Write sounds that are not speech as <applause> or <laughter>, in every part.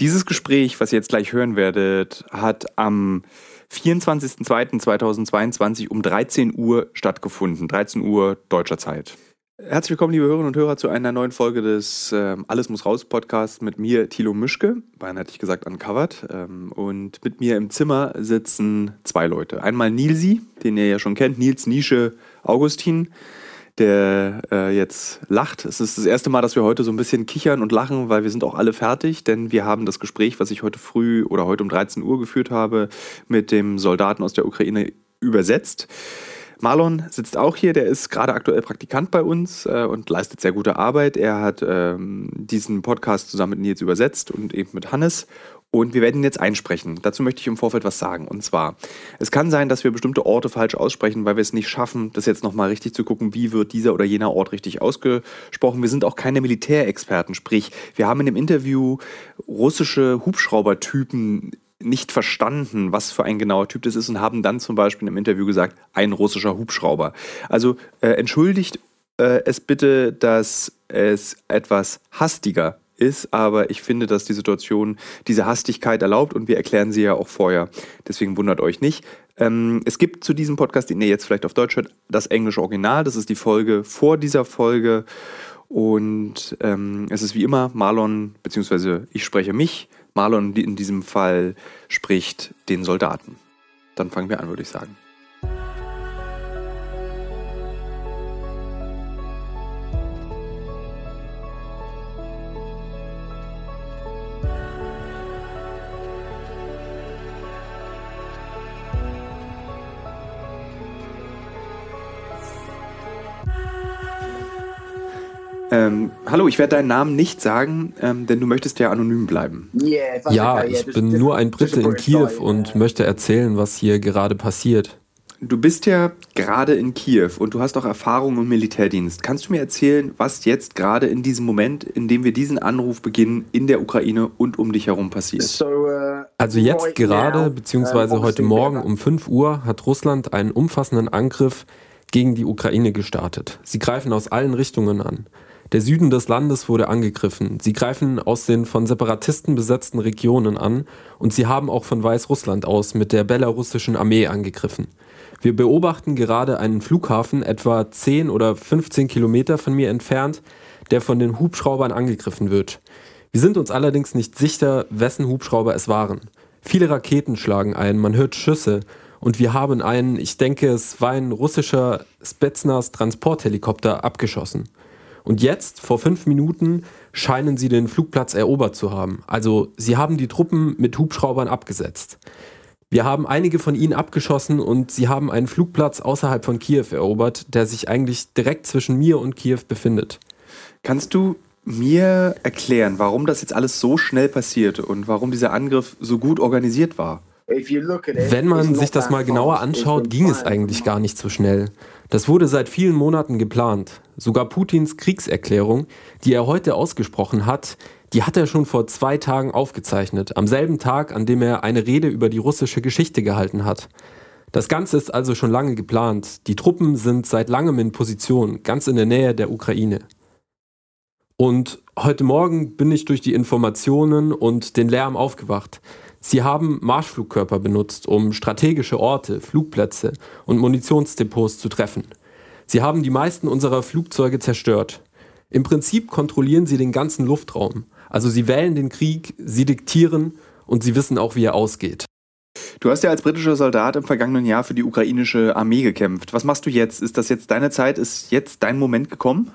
Dieses Gespräch, was ihr jetzt gleich hören werdet, hat am 24.02.2022 um 13 Uhr stattgefunden. 13 Uhr deutscher Zeit. Herzlich willkommen, liebe Hörerinnen und Hörer, zu einer neuen Folge des äh, Alles muss raus Podcasts mit mir, Thilo Mischke, beinahe hätte ich gesagt uncovered. Ähm, und mit mir im Zimmer sitzen zwei Leute. Einmal Nilsi, den ihr ja schon kennt, Nils Nische Augustin der äh, jetzt lacht. Es ist das erste Mal, dass wir heute so ein bisschen kichern und lachen, weil wir sind auch alle fertig, denn wir haben das Gespräch, was ich heute früh oder heute um 13 Uhr geführt habe, mit dem Soldaten aus der Ukraine übersetzt. Marlon sitzt auch hier, der ist gerade aktuell Praktikant bei uns äh, und leistet sehr gute Arbeit. Er hat ähm, diesen Podcast zusammen mit Nils übersetzt und eben mit Hannes. Und wir werden jetzt einsprechen. Dazu möchte ich im Vorfeld was sagen. Und zwar, es kann sein, dass wir bestimmte Orte falsch aussprechen, weil wir es nicht schaffen, das jetzt nochmal richtig zu gucken, wie wird dieser oder jener Ort richtig ausgesprochen. Wir sind auch keine Militärexperten. Sprich, wir haben in dem Interview russische Hubschraubertypen nicht verstanden, was für ein genauer Typ das ist und haben dann zum Beispiel im Interview gesagt, ein russischer Hubschrauber. Also äh, entschuldigt äh, es bitte, dass es etwas hastiger ist, aber ich finde, dass die Situation diese Hastigkeit erlaubt und wir erklären sie ja auch vorher. Deswegen wundert euch nicht. Ähm, es gibt zu diesem Podcast, den ihr jetzt vielleicht auf Deutsch hört, das englische Original. Das ist die Folge vor dieser Folge. Und ähm, es ist wie immer Marlon, beziehungsweise ich spreche mich. Marlon in diesem Fall spricht den Soldaten. Dann fangen wir an, würde ich sagen. Ähm, hallo, ich werde deinen Namen nicht sagen, ähm, denn du möchtest ja anonym bleiben. Ja, ich bin nur ein Brite in Kiew und möchte erzählen, was hier gerade passiert. Du bist ja gerade in Kiew und du hast auch Erfahrung im Militärdienst. Kannst du mir erzählen, was jetzt gerade in diesem Moment, in dem wir diesen Anruf beginnen, in der Ukraine und um dich herum passiert? Uh, also jetzt gerade, beziehungsweise heute Morgen um 5 Uhr, hat Russland einen umfassenden Angriff gegen die Ukraine gestartet. Sie greifen aus allen Richtungen an. Der Süden des Landes wurde angegriffen. Sie greifen aus den von Separatisten besetzten Regionen an und sie haben auch von Weißrussland aus mit der belarussischen Armee angegriffen. Wir beobachten gerade einen Flughafen etwa 10 oder 15 Kilometer von mir entfernt, der von den Hubschraubern angegriffen wird. Wir sind uns allerdings nicht sicher, wessen Hubschrauber es waren. Viele Raketen schlagen ein, man hört Schüsse und wir haben einen, ich denke, es war ein russischer Spetsnaz Transporthelikopter abgeschossen. Und jetzt, vor fünf Minuten, scheinen sie den Flugplatz erobert zu haben. Also sie haben die Truppen mit Hubschraubern abgesetzt. Wir haben einige von ihnen abgeschossen und sie haben einen Flugplatz außerhalb von Kiew erobert, der sich eigentlich direkt zwischen mir und Kiew befindet. Kannst du mir erklären, warum das jetzt alles so schnell passiert und warum dieser Angriff so gut organisiert war? Wenn man sich das mal genauer anschaut, ging es eigentlich gar nicht so schnell. Das wurde seit vielen Monaten geplant. Sogar Putins Kriegserklärung, die er heute ausgesprochen hat, die hat er schon vor zwei Tagen aufgezeichnet, am selben Tag, an dem er eine Rede über die russische Geschichte gehalten hat. Das Ganze ist also schon lange geplant. Die Truppen sind seit langem in Position, ganz in der Nähe der Ukraine. Und heute Morgen bin ich durch die Informationen und den Lärm aufgewacht. Sie haben Marschflugkörper benutzt, um strategische Orte, Flugplätze und Munitionsdepots zu treffen. Sie haben die meisten unserer Flugzeuge zerstört. Im Prinzip kontrollieren sie den ganzen Luftraum. Also sie wählen den Krieg, sie diktieren und sie wissen auch, wie er ausgeht. Du hast ja als britischer Soldat im vergangenen Jahr für die ukrainische Armee gekämpft. Was machst du jetzt? Ist das jetzt deine Zeit? Ist jetzt dein Moment gekommen?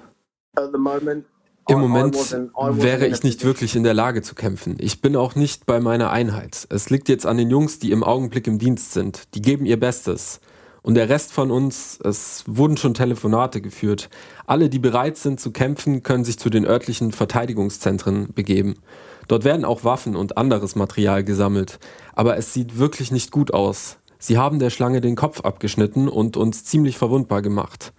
At the moment, im Moment wäre ich nicht wirklich in der Lage zu kämpfen. Ich bin auch nicht bei meiner Einheit. Es liegt jetzt an den Jungs, die im Augenblick im Dienst sind. Die geben ihr Bestes. Und der Rest von uns, es wurden schon Telefonate geführt. Alle, die bereit sind zu kämpfen, können sich zu den örtlichen Verteidigungszentren begeben. Dort werden auch Waffen und anderes Material gesammelt. Aber es sieht wirklich nicht gut aus. Sie haben der Schlange den Kopf abgeschnitten und uns ziemlich verwundbar gemacht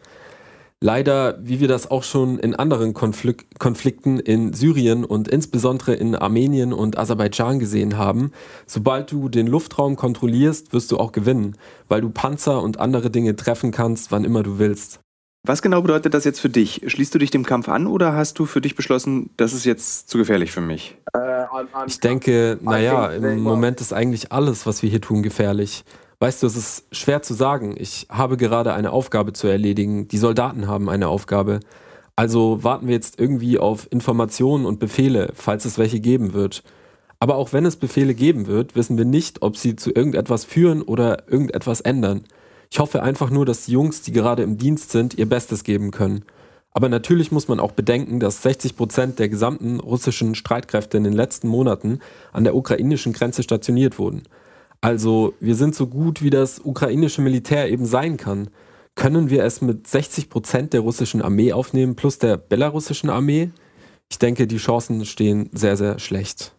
leider, wie wir das auch schon in anderen Konflik Konflikten in Syrien und insbesondere in Armenien und Aserbaidschan gesehen haben, sobald du den Luftraum kontrollierst, wirst du auch gewinnen, weil du Panzer und andere Dinge treffen kannst, wann immer du willst. Was genau bedeutet das jetzt für dich? Schließt du dich dem Kampf an oder hast du für dich beschlossen, das ist jetzt zu gefährlich für mich? Äh, Ich denke, naja, im Moment ist eigentlich alles, was wir hier tun, gefährlich. Weißt du, es ist schwer zu sagen. Ich habe gerade eine Aufgabe zu erledigen. Die Soldaten haben eine Aufgabe. Also warten wir jetzt irgendwie auf Informationen und Befehle, falls es welche geben wird. Aber auch wenn es Befehle geben wird, wissen wir nicht, ob sie zu irgendetwas führen oder irgendetwas ändern. Ich hoffe einfach nur, dass die Jungs, die gerade im Dienst sind, ihr Bestes geben können. Aber natürlich muss man auch bedenken, dass 60 Prozent der gesamten russischen Streitkräfte in den letzten Monaten an der ukrainischen Grenze stationiert wurden. Also wir sind so gut, wie das ukrainische Militär eben sein kann. Können wir es mit 60 Prozent der russischen Armee aufnehmen plus der belarussischen Armee? Ich denke, die Chancen stehen sehr, sehr schlecht.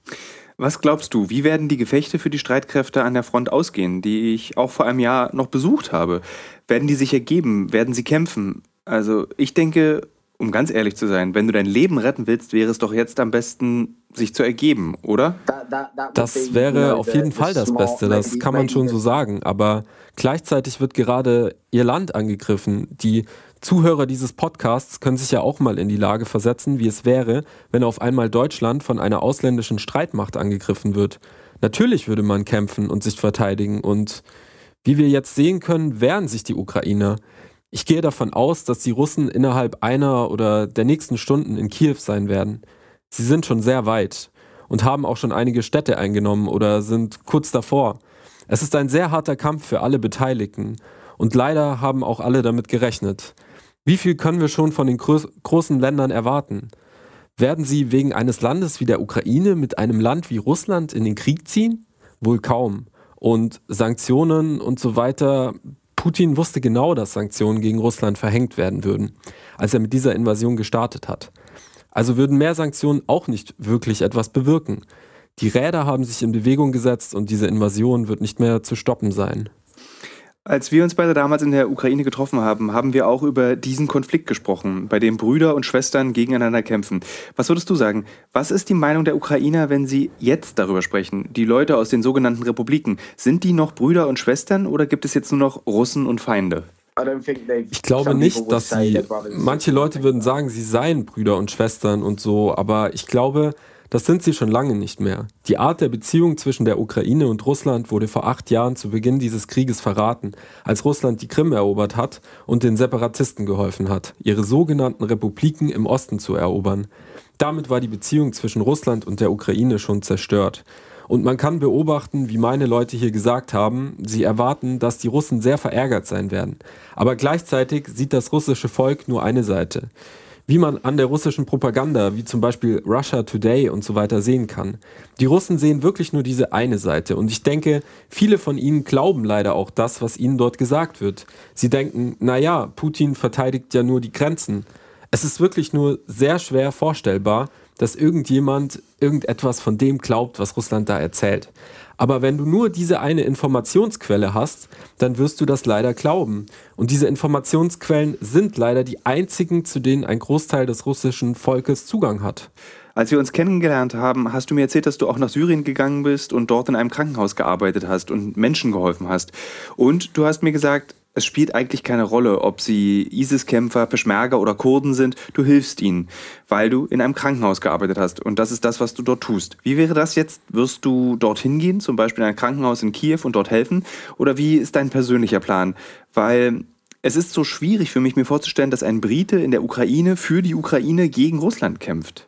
Was glaubst du, wie werden die Gefechte für die Streitkräfte an der Front ausgehen, die ich auch vor einem Jahr noch besucht habe? Werden die sich ergeben? Werden sie kämpfen? Also ich denke, um ganz ehrlich zu sein, wenn du dein Leben retten willst, wäre es doch jetzt am besten, sich zu ergeben, oder? Das wäre auf jeden Fall das Beste, das kann man schon so sagen. Aber gleichzeitig wird gerade ihr Land angegriffen. Die Zuhörer dieses Podcasts können sich ja auch mal in die Lage versetzen, wie es wäre, wenn auf einmal Deutschland von einer ausländischen Streitmacht angegriffen wird. Natürlich würde man kämpfen und sich verteidigen und wie wir jetzt sehen können, wehren sich die Ukrainer. Ich gehe davon aus, dass die Russen innerhalb einer oder der nächsten Stunden in Kiew sein werden. Sie sind schon sehr weit und haben auch schon einige Städte eingenommen oder sind kurz davor. Es ist ein sehr harter Kampf für alle Beteiligten und leider haben auch alle damit gerechnet. Wie viel können wir schon von den großen Ländern erwarten? Werden sie wegen eines Landes wie der Ukraine mit einem Land wie Russland in den Krieg ziehen? Wohl kaum. Und Sanktionen und so weiter. Putin wusste genau, dass Sanktionen gegen Russland verhängt werden würden, als er mit dieser Invasion gestartet hat. Also würden mehr Sanktionen auch nicht wirklich etwas bewirken. Die Räder haben sich in Bewegung gesetzt und diese Invasion wird nicht mehr zu stoppen sein. Als wir uns beide damals in der Ukraine getroffen haben, haben wir auch über diesen Konflikt gesprochen, bei dem Brüder und Schwestern gegeneinander kämpfen. Was würdest du sagen? Was ist die Meinung der Ukrainer, wenn sie jetzt darüber sprechen? Die Leute aus den sogenannten Republiken, sind die noch Brüder und Schwestern oder gibt es jetzt nur noch Russen und Feinde? Ich glaube nicht, dass sie. Manche Leute würden sagen, sie seien Brüder und Schwestern und so, aber ich glaube, das sind sie schon lange nicht mehr. Die Art der Beziehung zwischen der Ukraine und Russland wurde vor acht Jahren zu Beginn dieses Krieges verraten, als Russland die Krim erobert hat und den Separatisten geholfen hat, ihre sogenannten Republiken im Osten zu erobern. Damit war die Beziehung zwischen Russland und der Ukraine schon zerstört. Und man kann beobachten, wie meine Leute hier gesagt haben, sie erwarten, dass die Russen sehr verärgert sein werden. Aber gleichzeitig sieht das russische Volk nur eine Seite wie man an der russischen Propaganda, wie zum Beispiel Russia Today und so weiter sehen kann. Die Russen sehen wirklich nur diese eine Seite und ich denke, viele von ihnen glauben leider auch das, was ihnen dort gesagt wird. Sie denken, naja, Putin verteidigt ja nur die Grenzen. Es ist wirklich nur sehr schwer vorstellbar, dass irgendjemand irgendetwas von dem glaubt, was Russland da erzählt. Aber wenn du nur diese eine Informationsquelle hast, dann wirst du das leider glauben. Und diese Informationsquellen sind leider die einzigen, zu denen ein Großteil des russischen Volkes Zugang hat. Als wir uns kennengelernt haben, hast du mir erzählt, dass du auch nach Syrien gegangen bist und dort in einem Krankenhaus gearbeitet hast und Menschen geholfen hast. Und du hast mir gesagt, es spielt eigentlich keine Rolle, ob sie ISIS-Kämpfer, Peschmerga oder Kurden sind. Du hilfst ihnen, weil du in einem Krankenhaus gearbeitet hast. Und das ist das, was du dort tust. Wie wäre das jetzt? Wirst du dorthin gehen, zum Beispiel in ein Krankenhaus in Kiew und dort helfen? Oder wie ist dein persönlicher Plan? Weil es ist so schwierig für mich, mir vorzustellen, dass ein Brite in der Ukraine für die Ukraine gegen Russland kämpft.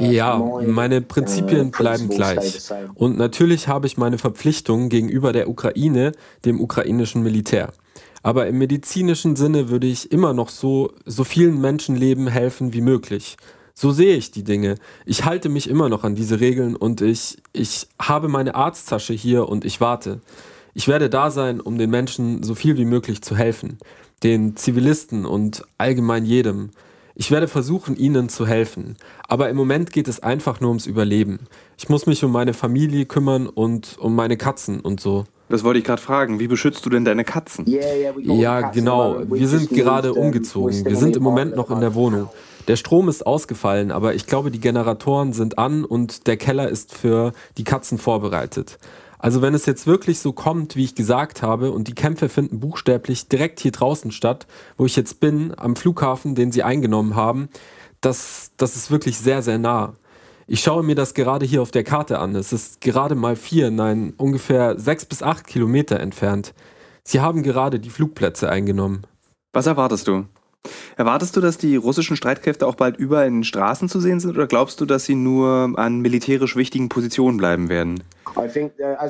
Ja, meine Prinzipien bleiben gleich. Und natürlich habe ich meine Verpflichtungen gegenüber der Ukraine, dem ukrainischen Militär. Aber im medizinischen Sinne würde ich immer noch so, so vielen Menschenleben helfen wie möglich. So sehe ich die Dinge. Ich halte mich immer noch an diese Regeln und ich, ich habe meine Arzttasche hier und ich warte. Ich werde da sein, um den Menschen so viel wie möglich zu helfen. Den Zivilisten und allgemein jedem. Ich werde versuchen, ihnen zu helfen. Aber im Moment geht es einfach nur ums Überleben. Ich muss mich um meine Familie kümmern und um meine Katzen und so. Das wollte ich gerade fragen. Wie beschützt du denn deine Katzen? Ja, genau. Wir sind gerade umgezogen. Wir sind im Moment noch in der Wohnung. Der Strom ist ausgefallen, aber ich glaube, die Generatoren sind an und der Keller ist für die Katzen vorbereitet. Also wenn es jetzt wirklich so kommt, wie ich gesagt habe, und die Kämpfe finden buchstäblich direkt hier draußen statt, wo ich jetzt bin, am Flughafen, den sie eingenommen haben, das, das ist wirklich sehr, sehr nah. Ich schaue mir das gerade hier auf der Karte an. Es ist gerade mal vier, nein, ungefähr sechs bis acht Kilometer entfernt. Sie haben gerade die Flugplätze eingenommen. Was erwartest du? Erwartest du, dass die russischen Streitkräfte auch bald überall in den Straßen zu sehen sind oder glaubst du, dass sie nur an militärisch wichtigen Positionen bleiben werden? Uh,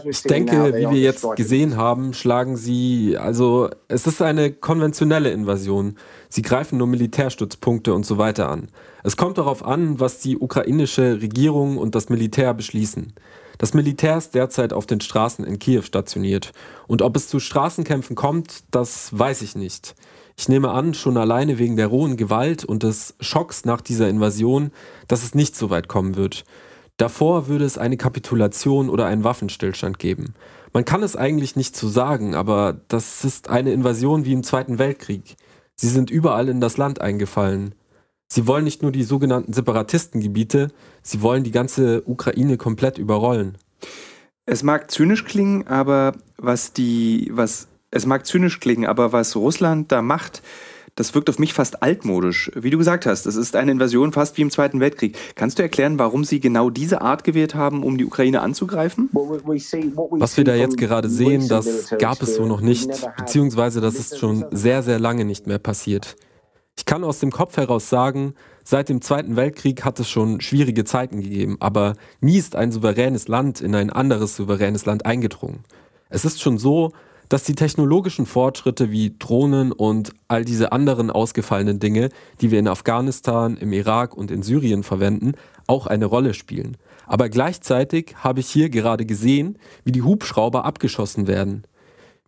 ich denke, wie wir jetzt gesehen haben, schlagen sie, also es ist eine konventionelle Invasion. Sie greifen nur Militärstützpunkte und so weiter an. Es kommt darauf an, was die ukrainische Regierung und das Militär beschließen. Das Militär ist derzeit auf den Straßen in Kiew stationiert. Und ob es zu Straßenkämpfen kommt, das weiß ich nicht. Ich nehme an, schon alleine wegen der rohen Gewalt und des Schocks nach dieser Invasion, dass es nicht so weit kommen wird. Davor würde es eine Kapitulation oder einen Waffenstillstand geben. Man kann es eigentlich nicht so sagen, aber das ist eine Invasion wie im Zweiten Weltkrieg. Sie sind überall in das Land eingefallen. Sie wollen nicht nur die sogenannten Separatistengebiete, sie wollen die ganze Ukraine komplett überrollen. Es mag zynisch klingen, aber was die, was es mag zynisch klingen, aber was Russland da macht, das wirkt auf mich fast altmodisch. Wie du gesagt hast, es ist eine Invasion fast wie im Zweiten Weltkrieg. Kannst du erklären, warum sie genau diese Art gewählt haben, um die Ukraine anzugreifen? Was wir da jetzt gerade sehen, das gab es so noch nicht, beziehungsweise das ist schon sehr, sehr lange nicht mehr passiert. Ich kann aus dem Kopf heraus sagen, seit dem Zweiten Weltkrieg hat es schon schwierige Zeiten gegeben, aber nie ist ein souveränes Land in ein anderes souveränes Land eingedrungen. Es ist schon so, dass die technologischen Fortschritte wie Drohnen und all diese anderen ausgefallenen Dinge, die wir in Afghanistan, im Irak und in Syrien verwenden, auch eine Rolle spielen. Aber gleichzeitig habe ich hier gerade gesehen, wie die Hubschrauber abgeschossen werden.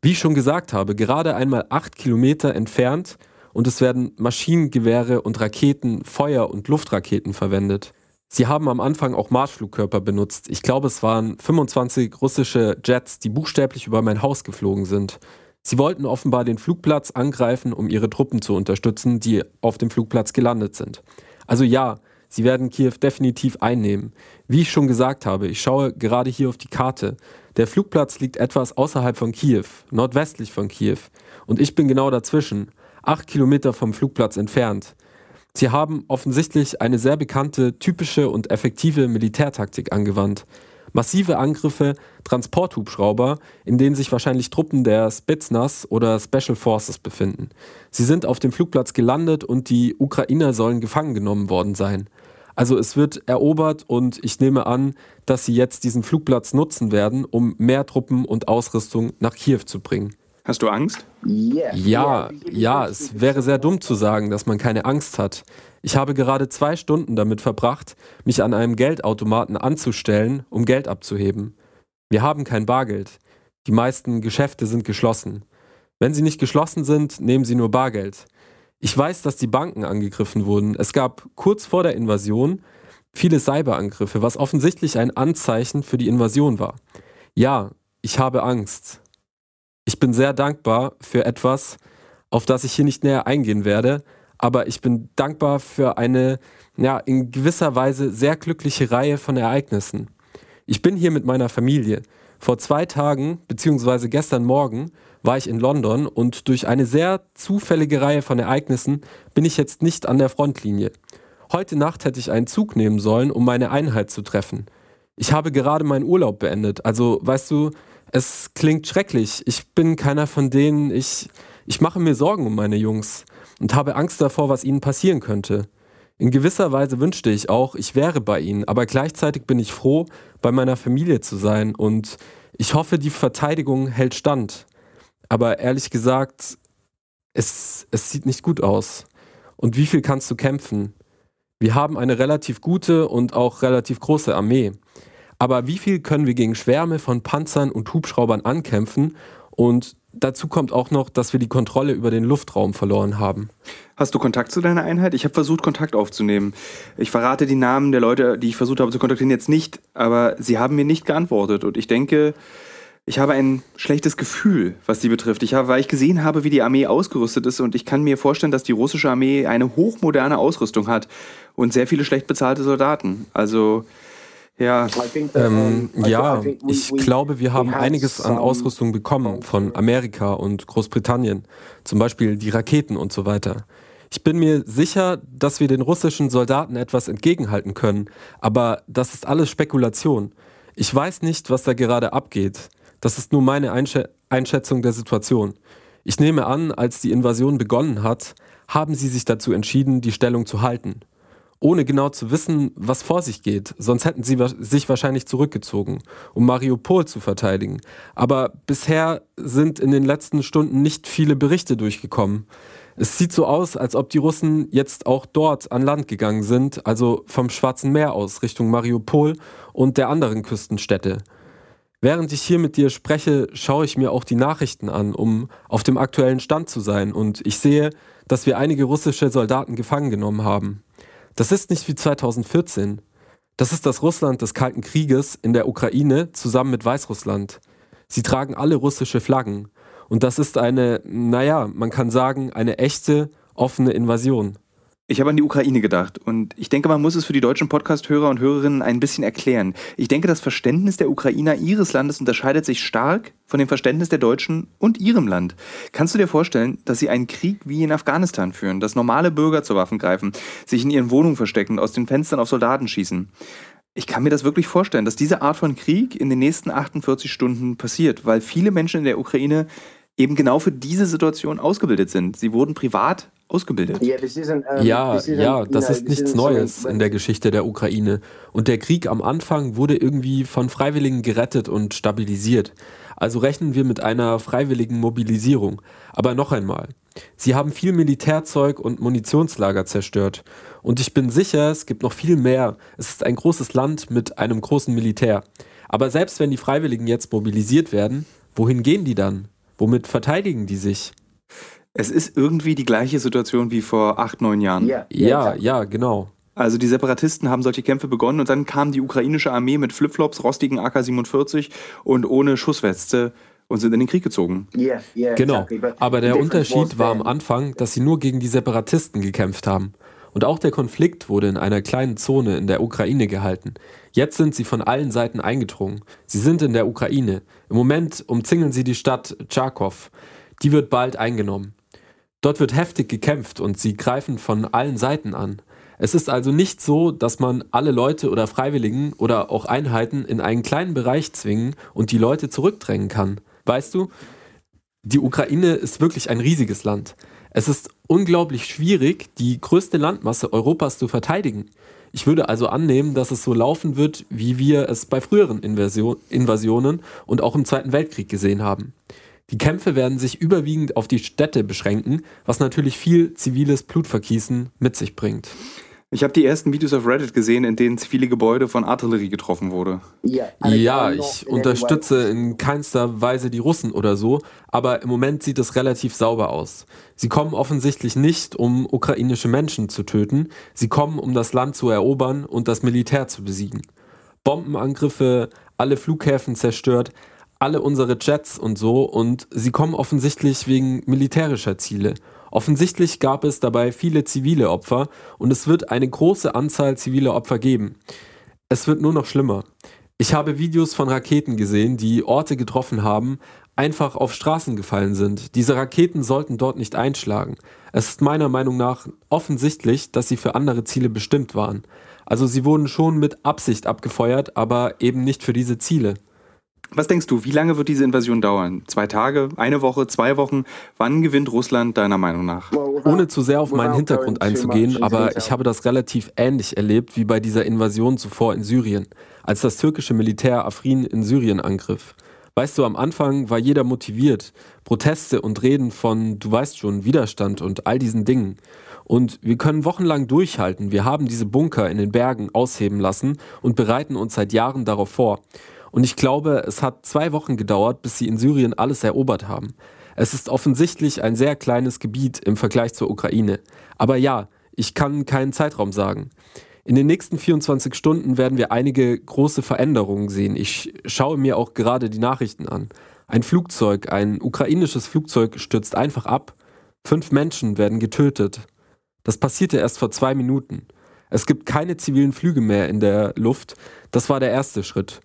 Wie ich schon gesagt habe, gerade einmal acht Kilometer entfernt und es werden Maschinengewehre und Raketen, Feuer- und Luftraketen verwendet. Sie haben am Anfang auch Marschflugkörper benutzt. Ich glaube, es waren 25 russische Jets, die buchstäblich über mein Haus geflogen sind. Sie wollten offenbar den Flugplatz angreifen, um ihre Truppen zu unterstützen, die auf dem Flugplatz gelandet sind. Also ja, sie werden Kiew definitiv einnehmen. Wie ich schon gesagt habe, ich schaue gerade hier auf die Karte. Der Flugplatz liegt etwas außerhalb von Kiew, nordwestlich von Kiew. Und ich bin genau dazwischen, acht Kilometer vom Flugplatz entfernt. Sie haben offensichtlich eine sehr bekannte, typische und effektive Militärtaktik angewandt. Massive Angriffe, Transporthubschrauber, in denen sich wahrscheinlich Truppen der Spetsnaz oder Special Forces befinden. Sie sind auf dem Flugplatz gelandet und die Ukrainer sollen gefangen genommen worden sein. Also es wird erobert und ich nehme an, dass sie jetzt diesen Flugplatz nutzen werden, um mehr Truppen und Ausrüstung nach Kiew zu bringen. Hast du Angst? Ja, ja, es wäre sehr dumm zu sagen, dass man keine Angst hat. Ich habe gerade zwei Stunden damit verbracht, mich an einem Geldautomaten anzustellen, um Geld abzuheben. Wir haben kein Bargeld. Die meisten Geschäfte sind geschlossen. Wenn sie nicht geschlossen sind, nehmen sie nur Bargeld. Ich weiß, dass die Banken angegriffen wurden. Es gab kurz vor der Invasion viele Cyberangriffe, was offensichtlich ein Anzeichen für die Invasion war. Ja, ich habe Angst. Ich bin sehr dankbar für etwas, auf das ich hier nicht näher eingehen werde, aber ich bin dankbar für eine, ja, in gewisser Weise sehr glückliche Reihe von Ereignissen. Ich bin hier mit meiner Familie. Vor zwei Tagen, beziehungsweise gestern Morgen, war ich in London und durch eine sehr zufällige Reihe von Ereignissen bin ich jetzt nicht an der Frontlinie. Heute Nacht hätte ich einen Zug nehmen sollen, um meine Einheit zu treffen. Ich habe gerade meinen Urlaub beendet, also weißt du, es klingt schrecklich. Ich bin keiner von denen. Ich, ich mache mir Sorgen um meine Jungs und habe Angst davor, was ihnen passieren könnte. In gewisser Weise wünschte ich auch, ich wäre bei ihnen, aber gleichzeitig bin ich froh, bei meiner Familie zu sein und ich hoffe, die Verteidigung hält stand. Aber ehrlich gesagt, es, es sieht nicht gut aus. Und wie viel kannst du kämpfen? Wir haben eine relativ gute und auch relativ große Armee. Aber wie viel können wir gegen Schwärme von Panzern und Hubschraubern ankämpfen? Und dazu kommt auch noch, dass wir die Kontrolle über den Luftraum verloren haben. Hast du Kontakt zu deiner Einheit? Ich habe versucht, Kontakt aufzunehmen. Ich verrate die Namen der Leute, die ich versucht habe zu kontaktieren, jetzt nicht, aber sie haben mir nicht geantwortet. Und ich denke, ich habe ein schlechtes Gefühl, was sie betrifft. Ich habe, weil ich gesehen habe, wie die Armee ausgerüstet ist und ich kann mir vorstellen, dass die russische Armee eine hochmoderne Ausrüstung hat und sehr viele schlecht bezahlte Soldaten. Also ja, ähm, ja, ich glaube, wir haben einiges an Ausrüstung bekommen von Amerika und Großbritannien, zum Beispiel die Raketen und so weiter. Ich bin mir sicher, dass wir den russischen Soldaten etwas entgegenhalten können, aber das ist alles Spekulation. Ich weiß nicht, was da gerade abgeht. Das ist nur meine Einschä Einschätzung der Situation. Ich nehme an, als die Invasion begonnen hat, haben sie sich dazu entschieden, die Stellung zu halten. Ohne genau zu wissen, was vor sich geht, sonst hätten sie sich wahrscheinlich zurückgezogen, um Mariupol zu verteidigen. Aber bisher sind in den letzten Stunden nicht viele Berichte durchgekommen. Es sieht so aus, als ob die Russen jetzt auch dort an Land gegangen sind, also vom Schwarzen Meer aus Richtung Mariupol und der anderen Küstenstädte. Während ich hier mit dir spreche, schaue ich mir auch die Nachrichten an, um auf dem aktuellen Stand zu sein. Und ich sehe, dass wir einige russische Soldaten gefangen genommen haben. Das ist nicht wie 2014. Das ist das Russland des Kalten Krieges in der Ukraine zusammen mit Weißrussland. Sie tragen alle russische Flaggen. Und das ist eine, naja, man kann sagen, eine echte, offene Invasion. Ich habe an die Ukraine gedacht und ich denke, man muss es für die deutschen Podcast-Hörer und Hörerinnen ein bisschen erklären. Ich denke, das Verständnis der Ukrainer ihres Landes unterscheidet sich stark von dem Verständnis der Deutschen und ihrem Land. Kannst du dir vorstellen, dass sie einen Krieg wie in Afghanistan führen, dass normale Bürger zu Waffen greifen, sich in ihren Wohnungen verstecken, aus den Fenstern auf Soldaten schießen? Ich kann mir das wirklich vorstellen, dass diese Art von Krieg in den nächsten 48 Stunden passiert, weil viele Menschen in der Ukraine eben genau für diese Situation ausgebildet sind. Sie wurden privat ausgebildet. Ja, ja, das ist nichts Neues in der Geschichte der Ukraine. Und der Krieg am Anfang wurde irgendwie von Freiwilligen gerettet und stabilisiert. Also rechnen wir mit einer freiwilligen Mobilisierung. Aber noch einmal, sie haben viel Militärzeug und Munitionslager zerstört. Und ich bin sicher, es gibt noch viel mehr. Es ist ein großes Land mit einem großen Militär. Aber selbst wenn die Freiwilligen jetzt mobilisiert werden, wohin gehen die dann? Womit verteidigen die sich? Es ist irgendwie die gleiche Situation wie vor acht, neun Jahren. Ja, ja, ja, genau. Also die Separatisten haben solche Kämpfe begonnen und dann kam die ukrainische Armee mit Flipflops, rostigen AK-47 und ohne Schussweste und sind in den Krieg gezogen. genau. Aber der Unterschied war am Anfang, dass sie nur gegen die Separatisten gekämpft haben. Und auch der Konflikt wurde in einer kleinen Zone in der Ukraine gehalten. Jetzt sind sie von allen Seiten eingedrungen. Sie sind in der Ukraine. Im Moment umzingeln sie die Stadt Charkov. Die wird bald eingenommen. Dort wird heftig gekämpft und sie greifen von allen Seiten an. Es ist also nicht so, dass man alle Leute oder Freiwilligen oder auch Einheiten in einen kleinen Bereich zwingen und die Leute zurückdrängen kann. Weißt du, die Ukraine ist wirklich ein riesiges Land. Es ist unglaublich schwierig, die größte Landmasse Europas zu verteidigen. Ich würde also annehmen, dass es so laufen wird, wie wir es bei früheren Invasion, Invasionen und auch im Zweiten Weltkrieg gesehen haben. Die Kämpfe werden sich überwiegend auf die Städte beschränken, was natürlich viel ziviles Blutvergießen mit sich bringt. Ich habe die ersten Videos auf Reddit gesehen, in denen zivile Gebäude von Artillerie getroffen wurde. Ja, ich unterstütze in keinster Weise die Russen oder so, aber im Moment sieht es relativ sauber aus. Sie kommen offensichtlich nicht, um ukrainische Menschen zu töten, sie kommen, um das Land zu erobern und das Militär zu besiegen. Bombenangriffe, alle Flughäfen zerstört, alle unsere Jets und so und sie kommen offensichtlich wegen militärischer Ziele. Offensichtlich gab es dabei viele zivile Opfer und es wird eine große Anzahl ziviler Opfer geben. Es wird nur noch schlimmer. Ich habe Videos von Raketen gesehen, die Orte getroffen haben, einfach auf Straßen gefallen sind. Diese Raketen sollten dort nicht einschlagen. Es ist meiner Meinung nach offensichtlich, dass sie für andere Ziele bestimmt waren. Also sie wurden schon mit Absicht abgefeuert, aber eben nicht für diese Ziele. Was denkst du, wie lange wird diese Invasion dauern? Zwei Tage, eine Woche, zwei Wochen? Wann gewinnt Russland deiner Meinung nach? Ohne zu sehr auf meinen Hintergrund einzugehen, aber ich habe das relativ ähnlich erlebt wie bei dieser Invasion zuvor in Syrien, als das türkische Militär Afrin in Syrien angriff. Weißt du, am Anfang war jeder motiviert. Proteste und Reden von, du weißt schon, Widerstand und all diesen Dingen. Und wir können wochenlang durchhalten. Wir haben diese Bunker in den Bergen ausheben lassen und bereiten uns seit Jahren darauf vor. Und ich glaube, es hat zwei Wochen gedauert, bis sie in Syrien alles erobert haben. Es ist offensichtlich ein sehr kleines Gebiet im Vergleich zur Ukraine. Aber ja, ich kann keinen Zeitraum sagen. In den nächsten 24 Stunden werden wir einige große Veränderungen sehen. Ich schaue mir auch gerade die Nachrichten an. Ein Flugzeug, ein ukrainisches Flugzeug stürzt einfach ab. Fünf Menschen werden getötet. Das passierte erst vor zwei Minuten. Es gibt keine zivilen Flüge mehr in der Luft. Das war der erste Schritt.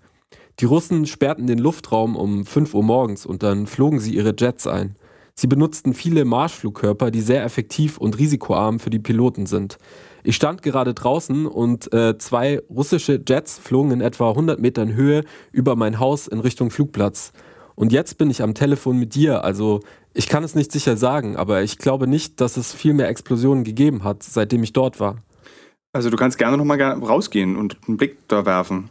Die Russen sperrten den Luftraum um 5 Uhr morgens und dann flogen sie ihre Jets ein. Sie benutzten viele Marschflugkörper, die sehr effektiv und risikoarm für die Piloten sind. Ich stand gerade draußen und äh, zwei russische Jets flogen in etwa 100 Metern Höhe über mein Haus in Richtung Flugplatz. Und jetzt bin ich am Telefon mit dir. Also ich kann es nicht sicher sagen, aber ich glaube nicht, dass es viel mehr Explosionen gegeben hat, seitdem ich dort war. Also du kannst gerne nochmal rausgehen und einen Blick da werfen.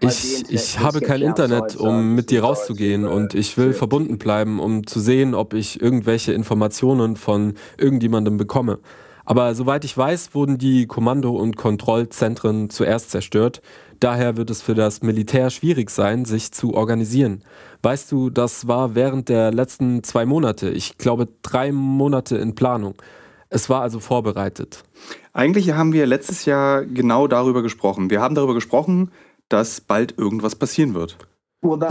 Ich, ich habe kein Internet, um mit dir rauszugehen und ich will verbunden bleiben, um zu sehen, ob ich irgendwelche Informationen von irgendjemandem bekomme. Aber soweit ich weiß, wurden die Kommando- und Kontrollzentren zuerst zerstört. Daher wird es für das Militär schwierig sein, sich zu organisieren. Weißt du, das war während der letzten zwei Monate, ich glaube drei Monate in Planung. Es war also vorbereitet. Eigentlich haben wir letztes Jahr genau darüber gesprochen. Wir haben darüber gesprochen, dass bald irgendwas passieren wird.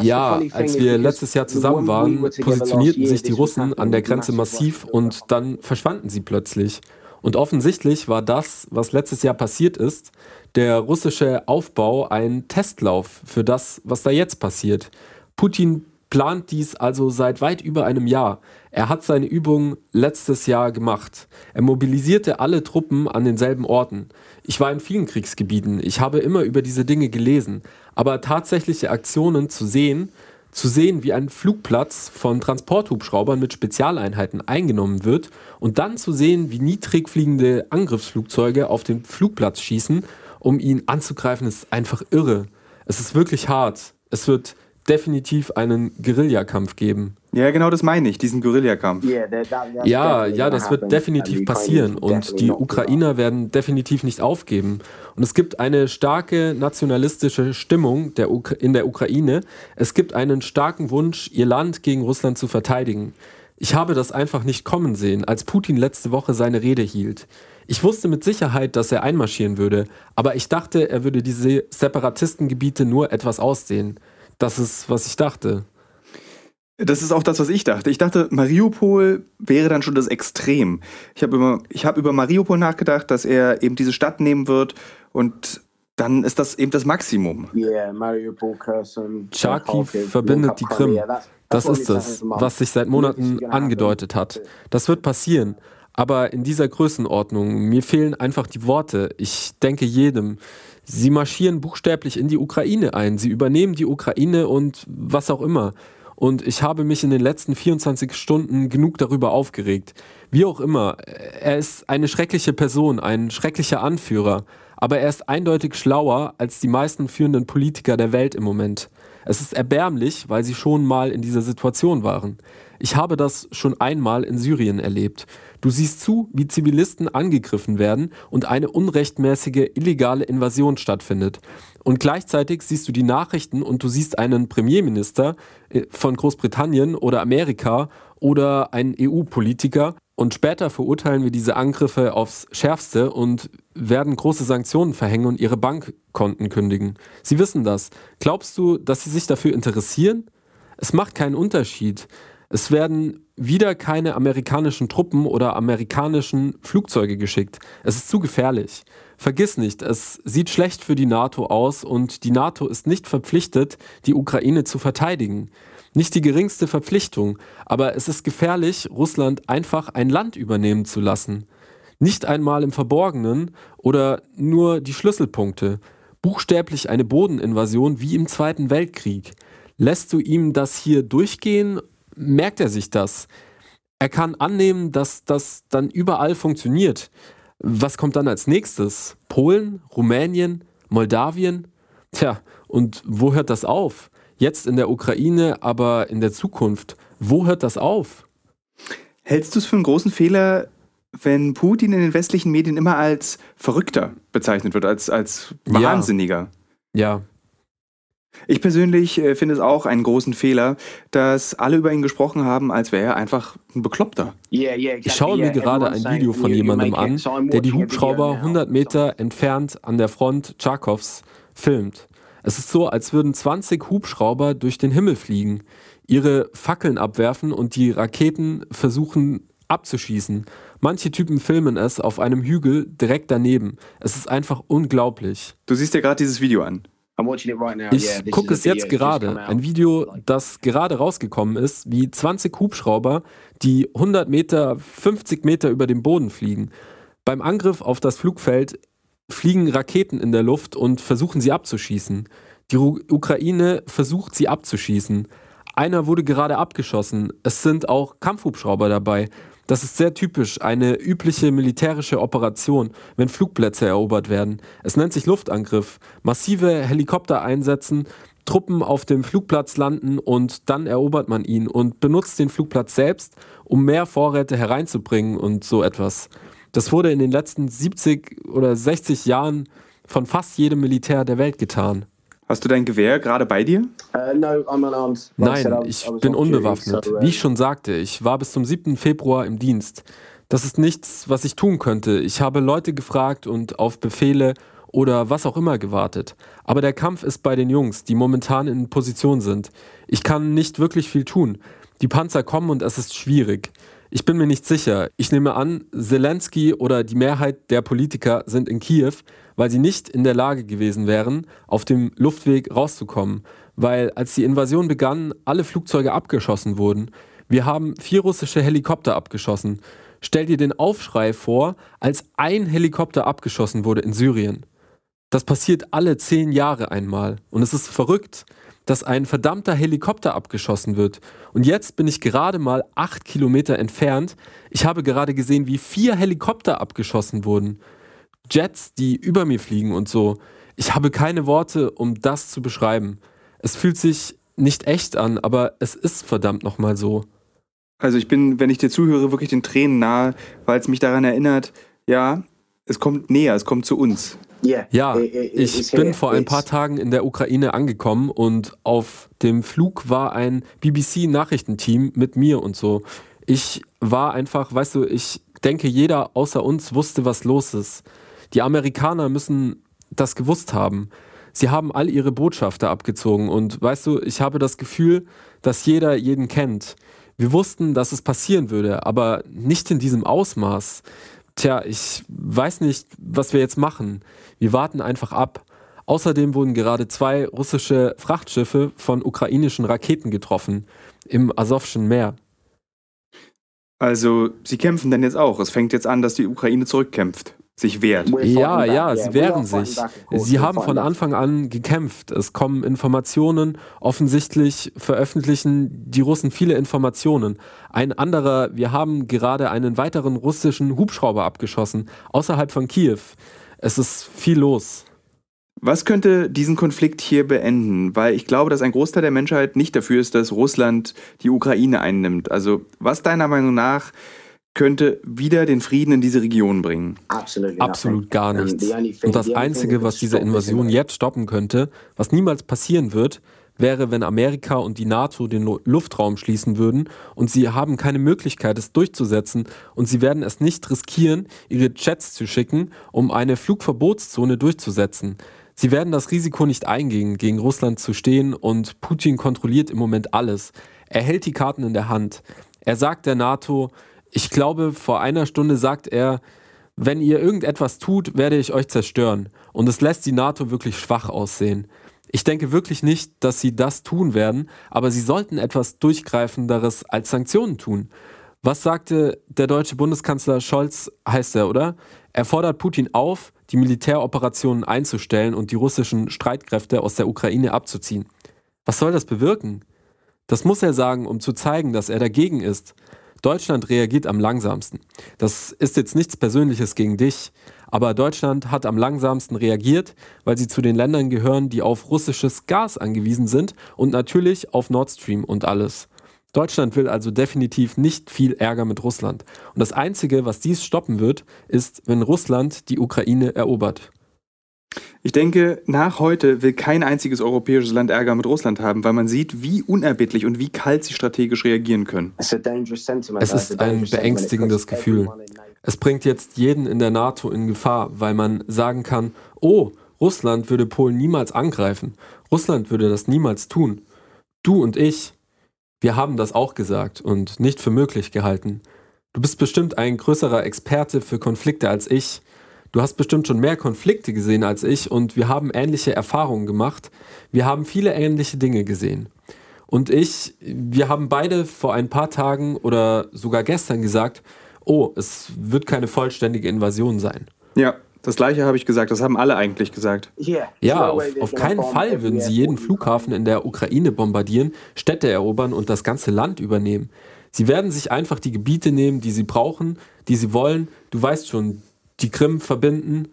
Ja, als wir letztes Jahr zusammen waren, positionierten sich die Russen an der Grenze massiv und dann verschwanden sie plötzlich. Und offensichtlich war das, was letztes Jahr passiert ist, der russische Aufbau ein Testlauf für das, was da jetzt passiert. Putin plant dies also seit weit über einem Jahr. Er hat seine Übung letztes Jahr gemacht. Er mobilisierte alle Truppen an denselben Orten. Ich war in vielen Kriegsgebieten, ich habe immer über diese Dinge gelesen, aber tatsächliche Aktionen zu sehen, zu sehen, wie ein Flugplatz von Transporthubschraubern mit Spezialeinheiten eingenommen wird und dann zu sehen, wie niedrig fliegende Angriffsflugzeuge auf den Flugplatz schießen, um ihn anzugreifen, ist einfach irre. Es ist wirklich hart. Es wird definitiv einen Guerillakampf geben. Ja, genau das meine ich, diesen Guerillakampf. Ja, ja, das wird definitiv passieren und die Ukrainer werden definitiv nicht aufgeben. Und es gibt eine starke nationalistische Stimmung der in der Ukraine. Es gibt einen starken Wunsch, ihr Land gegen Russland zu verteidigen. Ich habe das einfach nicht kommen sehen, als Putin letzte Woche seine Rede hielt. Ich wusste mit Sicherheit, dass er einmarschieren würde, aber ich dachte, er würde diese Separatistengebiete nur etwas ausdehnen. Das ist, was ich dachte. Das ist auch das, was ich dachte. Ich dachte, Mariupol wäre dann schon das Extrem. Ich habe über, hab über Mariupol nachgedacht, dass er eben diese Stadt nehmen wird und dann ist das eben das Maximum. Charkiv verbindet die Krim. Das ist es, was sich seit Monaten angedeutet hat. Das wird passieren. Aber in dieser Größenordnung, mir fehlen einfach die Worte. Ich denke jedem, sie marschieren buchstäblich in die Ukraine ein. Sie übernehmen die Ukraine und was auch immer. Und ich habe mich in den letzten 24 Stunden genug darüber aufgeregt. Wie auch immer, er ist eine schreckliche Person, ein schrecklicher Anführer. Aber er ist eindeutig schlauer als die meisten führenden Politiker der Welt im Moment. Es ist erbärmlich, weil sie schon mal in dieser Situation waren. Ich habe das schon einmal in Syrien erlebt. Du siehst zu, wie Zivilisten angegriffen werden und eine unrechtmäßige illegale Invasion stattfindet. Und gleichzeitig siehst du die Nachrichten und du siehst einen Premierminister äh, von Großbritannien oder Amerika oder einen EU-Politiker. Und später verurteilen wir diese Angriffe aufs Schärfste und werden große Sanktionen verhängen und ihre Bankkonten kündigen. Sie wissen das. Glaubst du, dass sie sich dafür interessieren? Es macht keinen Unterschied. Es werden wieder keine amerikanischen Truppen oder amerikanischen Flugzeuge geschickt. Es ist zu gefährlich. Vergiss nicht, es sieht schlecht für die NATO aus und die NATO ist nicht verpflichtet, die Ukraine zu verteidigen. Nicht die geringste Verpflichtung, aber es ist gefährlich, Russland einfach ein Land übernehmen zu lassen. Nicht einmal im Verborgenen oder nur die Schlüsselpunkte. Buchstäblich eine Bodeninvasion wie im Zweiten Weltkrieg. Lässt du ihm das hier durchgehen merkt er sich das. Er kann annehmen, dass das dann überall funktioniert. Was kommt dann als nächstes? Polen, Rumänien, Moldawien? Tja, und wo hört das auf? Jetzt in der Ukraine, aber in der Zukunft. Wo hört das auf? Hältst du es für einen großen Fehler, wenn Putin in den westlichen Medien immer als Verrückter bezeichnet wird, als, als Wahnsinniger? Ja. ja. Ich persönlich äh, finde es auch einen großen Fehler, dass alle über ihn gesprochen haben, als wäre er einfach ein Bekloppter. Ich schaue mir gerade ein Video von jemandem an, der die Hubschrauber 100 Meter entfernt an der Front Tcharkovs filmt. Es ist so, als würden 20 Hubschrauber durch den Himmel fliegen, ihre Fackeln abwerfen und die Raketen versuchen abzuschießen. Manche Typen filmen es auf einem Hügel direkt daneben. Es ist einfach unglaublich. Du siehst dir gerade dieses Video an. Ich gucke es jetzt gerade, ein Video, das gerade rausgekommen ist, wie 20 Hubschrauber, die 100 Meter, 50 Meter über dem Boden fliegen. Beim Angriff auf das Flugfeld fliegen Raketen in der Luft und versuchen sie abzuschießen. Die Ukraine versucht sie abzuschießen. Einer wurde gerade abgeschossen. Es sind auch Kampfhubschrauber dabei. Das ist sehr typisch, eine übliche militärische Operation, wenn Flugplätze erobert werden. Es nennt sich Luftangriff. Massive Helikopter einsetzen, Truppen auf dem Flugplatz landen und dann erobert man ihn und benutzt den Flugplatz selbst, um mehr Vorräte hereinzubringen und so etwas. Das wurde in den letzten 70 oder 60 Jahren von fast jedem Militär der Welt getan. Hast du dein Gewehr gerade bei dir? Uh, Nein, ich bin unbewaffnet. Wie ich schon sagte, ich war bis zum 7. Februar im Dienst. Das ist nichts, was ich tun könnte. Ich habe Leute gefragt und auf Befehle oder was auch immer gewartet. Aber der Kampf ist bei den Jungs, die momentan in Position sind. Ich kann nicht wirklich viel tun. Die Panzer kommen und es ist schwierig. Ich bin mir nicht sicher. Ich nehme an, Zelensky oder die Mehrheit der Politiker sind in Kiew, weil sie nicht in der Lage gewesen wären, auf dem Luftweg rauszukommen, weil als die Invasion begann, alle Flugzeuge abgeschossen wurden. Wir haben vier russische Helikopter abgeschossen. Stell dir den Aufschrei vor, als ein Helikopter abgeschossen wurde in Syrien. Das passiert alle zehn Jahre einmal. Und es ist verrückt dass ein verdammter Helikopter abgeschossen wird. Und jetzt bin ich gerade mal acht Kilometer entfernt. Ich habe gerade gesehen, wie vier Helikopter abgeschossen wurden. Jets, die über mir fliegen und so. Ich habe keine Worte, um das zu beschreiben. Es fühlt sich nicht echt an, aber es ist verdammt nochmal so. Also ich bin, wenn ich dir zuhöre, wirklich den Tränen nahe, weil es mich daran erinnert, ja, es kommt näher, es kommt zu uns. Ja, ich bin vor ein paar Tagen in der Ukraine angekommen und auf dem Flug war ein BBC-Nachrichtenteam mit mir und so. Ich war einfach, weißt du, ich denke, jeder außer uns wusste, was los ist. Die Amerikaner müssen das gewusst haben. Sie haben all ihre Botschafter abgezogen und weißt du, ich habe das Gefühl, dass jeder jeden kennt. Wir wussten, dass es passieren würde, aber nicht in diesem Ausmaß. Tja, ich weiß nicht, was wir jetzt machen. Wir warten einfach ab. Außerdem wurden gerade zwei russische Frachtschiffe von ukrainischen Raketen getroffen im Asowschen Meer. Also, sie kämpfen denn jetzt auch. Es fängt jetzt an, dass die Ukraine zurückkämpft sich wehrt. Ja, ja, sie wehren sich. Sie haben von Anfang an gekämpft. Es kommen Informationen. Offensichtlich veröffentlichen die Russen viele Informationen. Ein anderer, wir haben gerade einen weiteren russischen Hubschrauber abgeschossen, außerhalb von Kiew. Es ist viel los. Was könnte diesen Konflikt hier beenden? Weil ich glaube, dass ein Großteil der Menschheit nicht dafür ist, dass Russland die Ukraine einnimmt. Also was deiner Meinung nach könnte wieder den Frieden in diese Region bringen? Absolut gar nichts. Und das Einzige, was diese Invasion jetzt stoppen könnte, was niemals passieren wird, wäre, wenn Amerika und die NATO den Luftraum schließen würden und sie haben keine Möglichkeit, es durchzusetzen und sie werden es nicht riskieren, ihre Jets zu schicken, um eine Flugverbotszone durchzusetzen. Sie werden das Risiko nicht eingehen, gegen Russland zu stehen und Putin kontrolliert im Moment alles. Er hält die Karten in der Hand. Er sagt der NATO, ich glaube, vor einer Stunde sagt er, wenn ihr irgendetwas tut, werde ich euch zerstören. Und es lässt die NATO wirklich schwach aussehen. Ich denke wirklich nicht, dass sie das tun werden, aber sie sollten etwas Durchgreifenderes als Sanktionen tun. Was sagte der deutsche Bundeskanzler Scholz, heißt er, oder? Er fordert Putin auf, die Militäroperationen einzustellen und die russischen Streitkräfte aus der Ukraine abzuziehen. Was soll das bewirken? Das muss er sagen, um zu zeigen, dass er dagegen ist. Deutschland reagiert am langsamsten. Das ist jetzt nichts Persönliches gegen dich, aber Deutschland hat am langsamsten reagiert, weil sie zu den Ländern gehören, die auf russisches Gas angewiesen sind und natürlich auf Nord Stream und alles. Deutschland will also definitiv nicht viel Ärger mit Russland. Und das Einzige, was dies stoppen wird, ist, wenn Russland die Ukraine erobert. Ich denke, nach heute will kein einziges europäisches Land Ärger mit Russland haben, weil man sieht, wie unerbittlich und wie kalt sie strategisch reagieren können. Es ist ein beängstigendes Gefühl. Es bringt jetzt jeden in der NATO in Gefahr, weil man sagen kann, oh, Russland würde Polen niemals angreifen. Russland würde das niemals tun. Du und ich, wir haben das auch gesagt und nicht für möglich gehalten. Du bist bestimmt ein größerer Experte für Konflikte als ich. Du hast bestimmt schon mehr Konflikte gesehen als ich und wir haben ähnliche Erfahrungen gemacht. Wir haben viele ähnliche Dinge gesehen. Und ich, wir haben beide vor ein paar Tagen oder sogar gestern gesagt, oh, es wird keine vollständige Invasion sein. Ja, das gleiche habe ich gesagt, das haben alle eigentlich gesagt. Ja, auf, auf keinen Fall würden sie jeden Flughafen in der Ukraine bombardieren, Städte erobern und das ganze Land übernehmen. Sie werden sich einfach die Gebiete nehmen, die sie brauchen, die sie wollen. Du weißt schon, die Krim verbinden.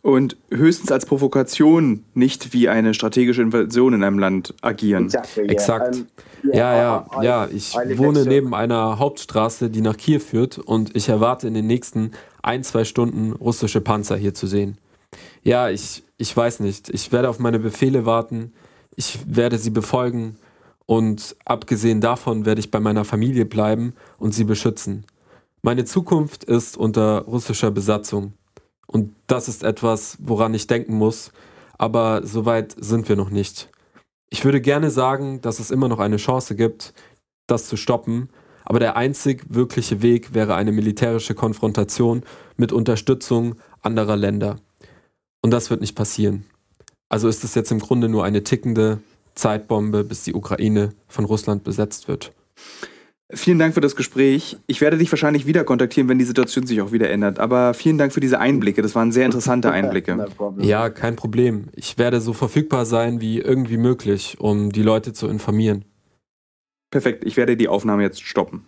Und höchstens als Provokation, nicht wie eine strategische Invasion in einem Land agieren. Exakt. Ja, ja, ja. Ich wohne neben einer Hauptstraße, die nach Kiew führt und ich erwarte in den nächsten ein, zwei Stunden russische Panzer hier zu sehen. Ja, ich, ich weiß nicht. Ich werde auf meine Befehle warten. Ich werde sie befolgen. Und abgesehen davon werde ich bei meiner Familie bleiben und sie beschützen. Meine Zukunft ist unter russischer Besatzung. Und das ist etwas, woran ich denken muss. Aber so weit sind wir noch nicht. Ich würde gerne sagen, dass es immer noch eine Chance gibt, das zu stoppen. Aber der einzig wirkliche Weg wäre eine militärische Konfrontation mit Unterstützung anderer Länder. Und das wird nicht passieren. Also ist es jetzt im Grunde nur eine tickende Zeitbombe, bis die Ukraine von Russland besetzt wird. Vielen Dank für das Gespräch. Ich werde dich wahrscheinlich wieder kontaktieren, wenn die Situation sich auch wieder ändert. Aber vielen Dank für diese Einblicke. Das waren sehr interessante <laughs> Einblicke. Ja, kein Problem. Ich werde so verfügbar sein wie irgendwie möglich, um die Leute zu informieren. Perfekt. Ich werde die Aufnahme jetzt stoppen.